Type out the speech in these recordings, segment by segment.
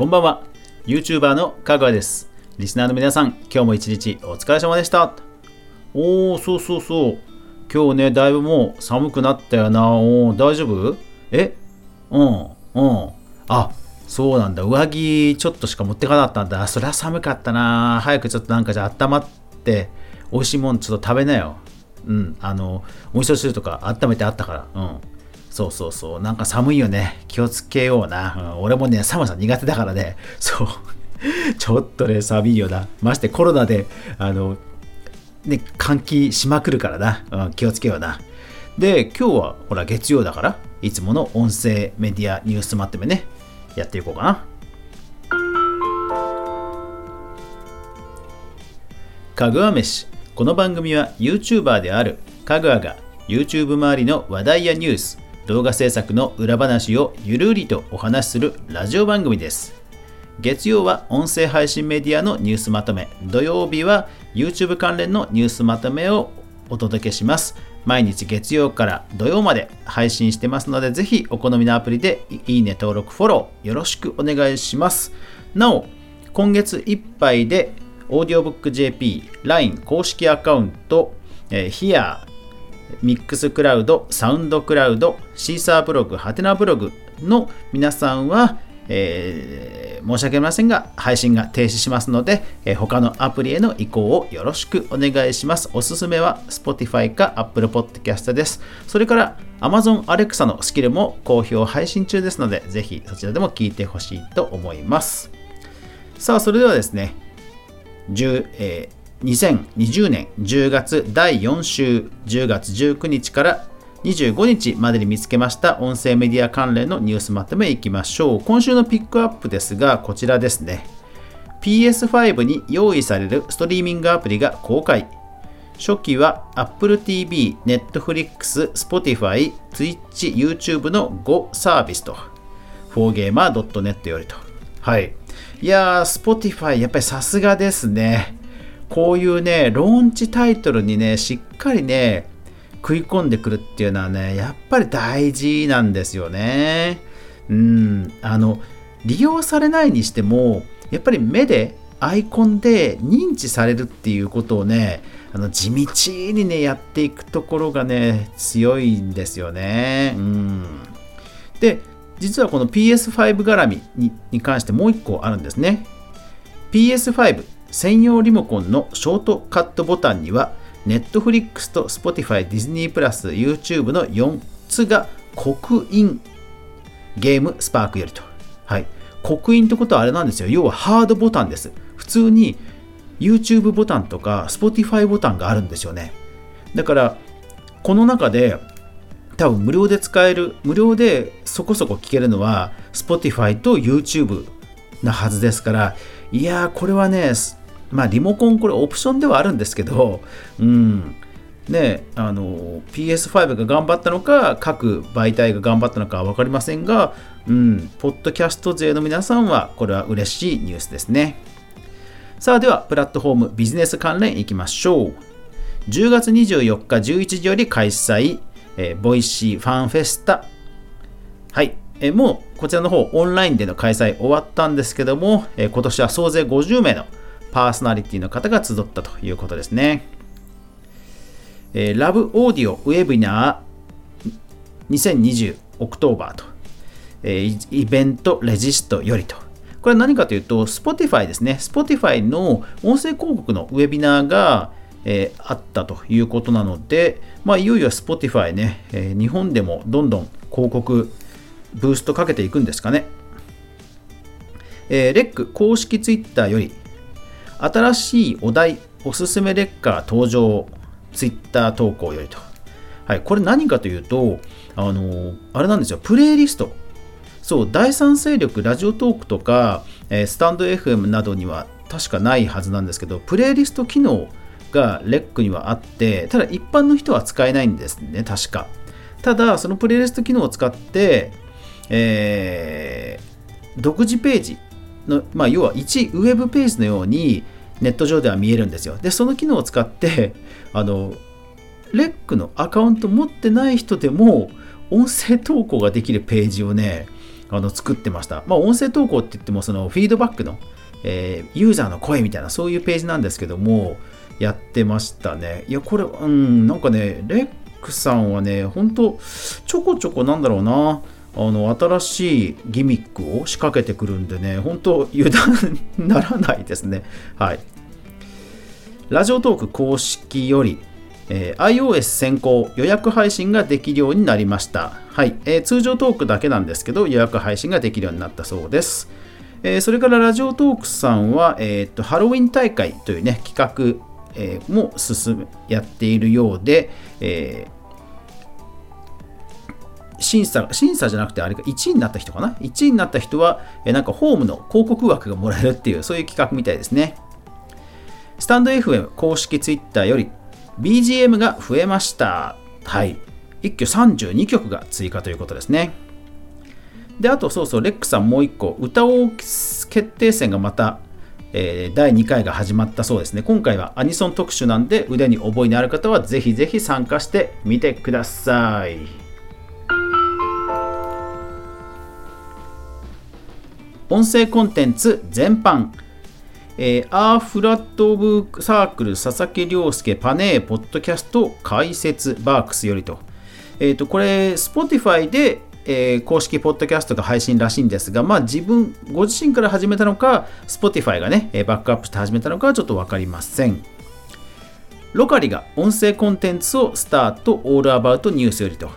こんばんは。YouTuber のかぐわです。リスナーの皆さん今日も一日お疲れ様でした。おーそうそうそう。今日ねだいぶもう寒くなったよな。お大丈夫？え？うんうん。あそうなんだ。上着ちょっとしか持ってかなかったんだ。そりゃ寒かったな。早くちょっとなんかじゃあ温まって美味しいもんちょっと食べなよ。うんあのお味噌汁とか温めてあったから。うん。そうそうそう。なんか寒いよね。気をつけような、うん、俺もね寒さ苦手だからね。そう。ちょっとね寒いよな。ましてコロナであのね換気しまくるからな、うん、気をつけような。で今日はほら月曜だからいつもの音声メディアニュースまとめね。やっていこうかな。かぐわ飯。この番組は YouTuber であるかぐわが YouTube 周りの話題やニュース動画制作の裏話をゆるりとお話しするラジオ番組です。月曜は音声配信メディアのニュースまとめ。土曜日は YouTube 関連のニュースまとめをお届けします。毎日月曜から土曜まで配信してますので、ぜひお好みのアプリでいいね、登録、フォローよろしくお願いします。なお、今月いっぱいで AudiobookJP、LINE 公式アカウント、えー、Here、ミックスクラウド、サウンドクラウド、シーサーブログ、ハテナブログの皆さんは、えー、申し訳ありませんが、配信が停止しますので、えー、他のアプリへの移行をよろしくお願いします。おすすめは Spotify か Apple Podcast です。それから Amazon Alexa のスキルも好評配信中ですので、ぜひそちらでも聞いてほしいと思います。さあ、それではですね、10えー、2020年10月第4週10月19日から25日までに見つけました音声メディア関連のニュースまとめいきましょう。今週のピックアップですが、こちらですね。PS5 に用意されるストリーミングアプリが公開。初期は Apple TV、Netflix、Spotify、Twitch、YouTube の5サービスと、4gamer.net よりと。はい。いやー、Spotify やっぱりさすがですね。こういうね、ローンチタイトルにね、しっかりね、食い込んでくるっていうのはね、やっぱり大事なんですよね。うん、あの、利用されないにしても、やっぱり目で、アイコンで認知されるっていうことをね、あの地道にね、やっていくところがね、強いんですよね。うん。で、実はこの PS5 絡みにに関してもう一個あるんですね。PS5 専用リモコンのショートカットボタンには Netflix と Spotify、Disney プラス、YouTube の4つが刻印ゲームスパークよりと。はい。刻印ってことはあれなんですよ。要はハードボタンです。普通に YouTube ボタンとか Spotify ボタンがあるんですよね。だから、この中で多分無料で使える、無料でそこそこ聞けるのは Spotify と YouTube なはずですから、いやー、これはね、まあ、リモコンこれオプションではあるんですけど、うん、ね、あの PS5 が頑張ったのか各媒体が頑張ったのかは分かりませんが、うん、ポッドキャスト勢の皆さんはこれは嬉しいニュースですね。さあではプラットフォームビジネス関連いきましょう。10月24日11時より開催、えー、ボイシーファンフェスタ。はい、えー、もうこちらの方オンラインでの開催終わったんですけども、えー、今年は総勢50名のパーソナリティの方が集ったということですね。えー、 Love Audio Webinar 2020 October と、えー、イベントレジストよりと。これは何かというと、Spotify ですね。Spotify の音声広告のウェビナーが、えー、あったということなので、まあ、いよいよ Spotify ね、えー、日本でもどんどん広告ブーストかけていくんですかね。えー、レック公式 Twitter より、新しいお題、おすすめレッカー登場、ツイッター投稿よりと。はい、これ何かというと、あの、あれなんですよ、プレイリスト。そう、第三勢力、ラジオトークとか、えー、スタンド FM などには確かないはずなんですけど、プレイリスト機能がレックにはあって、ただ一般の人は使えないんですね、確か。ただ、そのプレイリスト機能を使って、えー、独自ページの、まあ、要は1ウェブページのようにネット上では見えるんですよ。で、その機能を使って、あの、レックのアカウント持ってない人でも音声投稿ができるページをね、あの作ってました。まあ、音声投稿って言っても、そのフィードバックの、えー、ユーザーの声みたいな、そういうページなんですけども、やってましたね。いや、これ、うん、なんかね、レックさんはね、ほんと、ちょこちょこなんだろうな、あの、新しいギミックを仕掛けてくるんでね、本当油断ならないですね。はい。ラジオトーク公式より、えー、iOS 先行予約配信ができるようになりました。はい、えー、通常トークだけなんですけど、予約配信ができるようになったそうです。えー、それからラジオトークさんは、えーと、ハロウィン大会というね、企画、えー、も進めやっているようで、えー、審査、審査じゃなくて、あれか、1位になった人かな ?1 位になった人は、え、なんかホームの広告枠がもらえるっていう、そういう企画みたいですね。スタンド FM 公式 Twitter より、BGM が増えました。はい。一挙32曲が追加ということですね。で、あとそうそう、レックさんもう一個、歌王決定戦がまた、えー、第2回が始まったそうですね。今回はアニソン特集なんで、腕に覚えのある方はぜひぜひ参加してみてください。音声コンテンツ全般。えー、アーフラットオブサークル佐々木亮介パネーポッドキャスト解説バークスよりと。えっ、ー、と、これ、Spotify で、えー、公式ポッドキャストが配信らしいんですが、まあ自分、ご自身から始めたのか、Spotify がね、バックアップして始めたのかはちょっとわかりません。ロカリが音声コンテンツをスタートオールアバウトニュースよりと。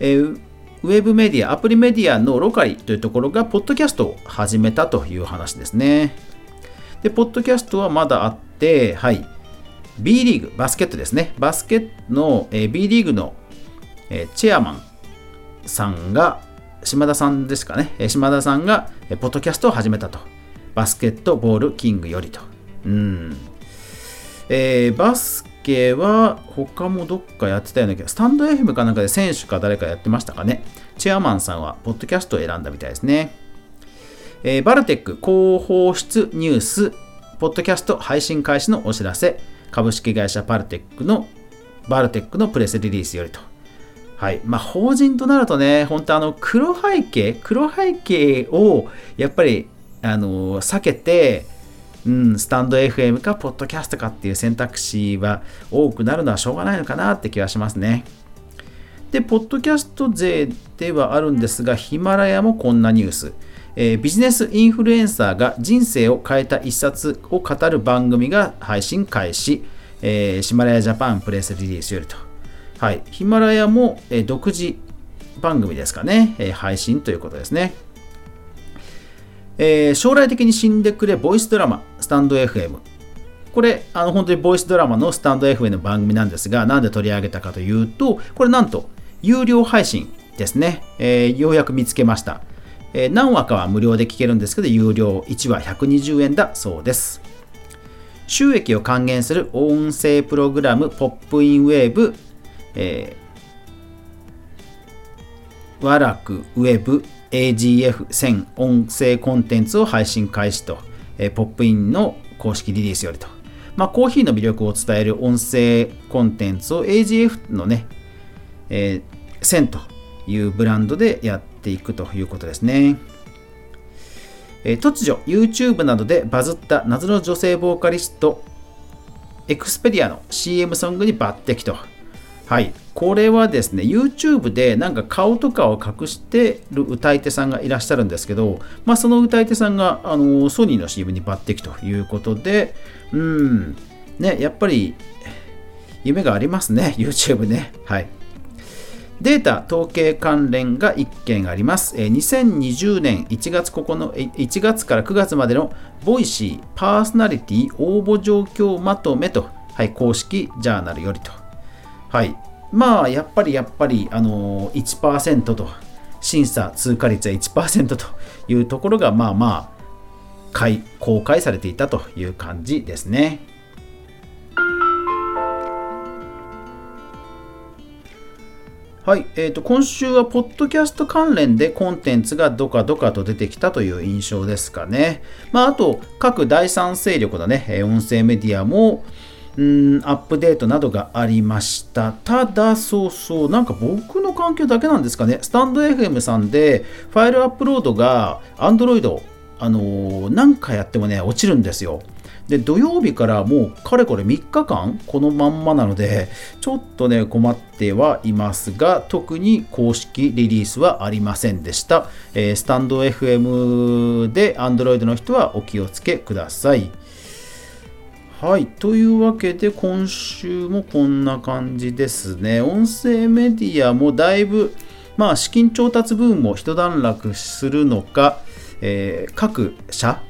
えーウェブメディア、アプリメディアのロカリというところが、ポッドキャストを始めたという話ですね。で、ポッドキャストはまだあって、はい。B リーグ、バスケットですね。バスケットの、えー、B リーグの、えー、チェアマンさんが、島田さんですかね。えー、島田さんが、えー、ポッドキャストを始めたと。バスケットボールキングよりと。うん。えー、バスケは他もどっかやってたような気が、スタンド FM かなんかで選手か誰かやってましたかね。チェアマンさんはポッドキャストを選んだみたいですね。えー、バルテック広報室ニュース、ポッドキャスト配信開始のお知らせ、株式会社バルテックの、バルテックのプレスリリースよりと。はい。まあ、法人となるとね、本当あの、黒背景、黒背景を、やっぱり、あの、避けて、うん、スタンド FM か、ポッドキャストかっていう選択肢は多くなるのはしょうがないのかなって気はしますね。で、ポッドキャスト勢ではあるんですが、ヒマラヤもこんなニュース。えー、ビジネスインフルエンサーが人生を変えた一冊を語る番組が配信開始、えー、ヒマラヤジャパンプレスリリースよりと。はい、ヒマラヤも、えー、独自番組ですかね、えー、配信ということですね。えー、将来的に死んでくれボイスドラマ、スタンド FM。これ、あの本当にボイスドラマのスタンド FM の番組なんですが、なんで取り上げたかというと、これなんと、有料配信ですね。えー、ようやく見つけました。えー、何話かは無料で聞けるんですけど、有料1話120円だそうです。収益を還元する音声プログラムポップインウェーブ、えー、ワラクウェブ AGF1000 音声コンテンツを配信開始と、え、ポップインの公式リリースよりと。まあ、コーヒーの魅力を伝える音声コンテンツを AGF のね、えー、1000というブランドでやっていくということですね。えー、突如 YouTube などでバズった謎の女性ボーカリストエクスペリアの CM ソングに抜擢と。はい。これはですね、YouTube でなんか顔とかを隠してる歌い手さんがいらっしゃるんですけど、まあその歌い手さんがあのソニーの CM に抜擢ということで、うん、ね、やっぱり夢がありますね、YouTube ね。はい。データ統計関連が1件あります。2020年1月 ,9 1月から9月までのボイシーパーソナリティ応募状況まとめと、はい、公式ジャーナルよりと。はい。まあ、やっぱりやっぱり、あのー、1%と、審査通過率は1%というところが、まあまあ、公開されていたという感じですね。はい、えーと、今週はポッドキャスト関連でコンテンツがどかどかと出てきたという印象ですかね。まあ、あと、各第三勢力のね、音声メディアも、うんアップデートなどがありました。ただ、そうそう、なんか僕の環境だけなんですかね、スタンド FM さんでファイルアップロードが Android、あのー、何回やってもね、落ちるんですよ。で、土曜日からもうかれこれ3日間このまんまなので、ちょっとね、困ってはいますが、特に公式リリースはありませんでした。えー、スタンド FM で Android の人はお気をつけください。はい。というわけで、今週もこんな感じですね。音声メディアもだいぶ、まあ、資金調達分も一段落するのか、えー、各社、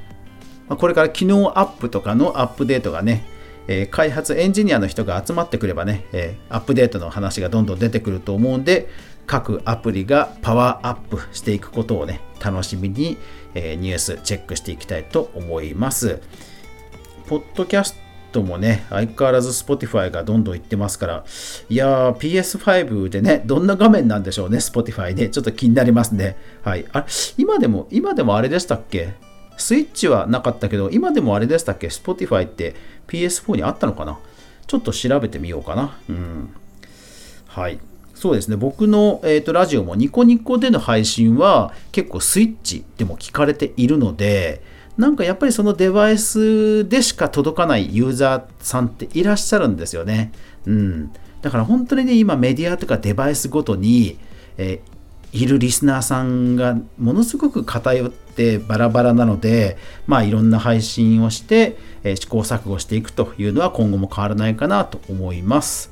これから機能アップとかのアップデートがね、えー、開発エンジニアの人が集まってくればね、えー、アップデートの話がどんどん出てくると思うんで、各アプリがパワーアップしていくことをね、楽しみに、えニュースチェックしていきたいと思います。ポッドキャストもね、相変わらず Spotify がどんどんいってますから、いやー、PS5 でね、どんな画面なんでしょうね、Spotify ね。ちょっと気になりますね。はい。あれ、今でも、今でもあれでしたっけ？スイッチはなかったけど、今でもあれでしたっけ ?Spotify って PS4 にあったのかな？ちょっと調べてみようかな。うん。はい。そうですね。僕の、えーとラジオもニコニコでの配信は結構スイッチでも聞かれているので、なんかやっぱりそのデバイスでしか届かないユーザーさんっていらっしゃるんですよね。うん。だから本当にね、今メディアとかデバイスごとに、え、いるリスナーさんがものすごく偏ってバラバラなので、まあいろんな配信をして、え、試行錯誤していくというのは今後も変わらないかなと思います。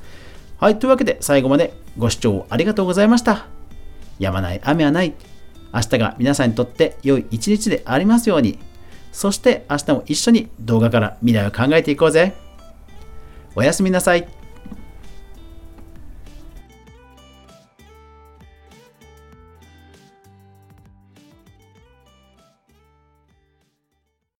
はい、というわけで最後までご視聴ありがとうございました。やまない雨はない。明日が皆さんにとって良い一日でありますように。そして明日も一緒に動画から未来を考えていこうぜ。おやすみなさい。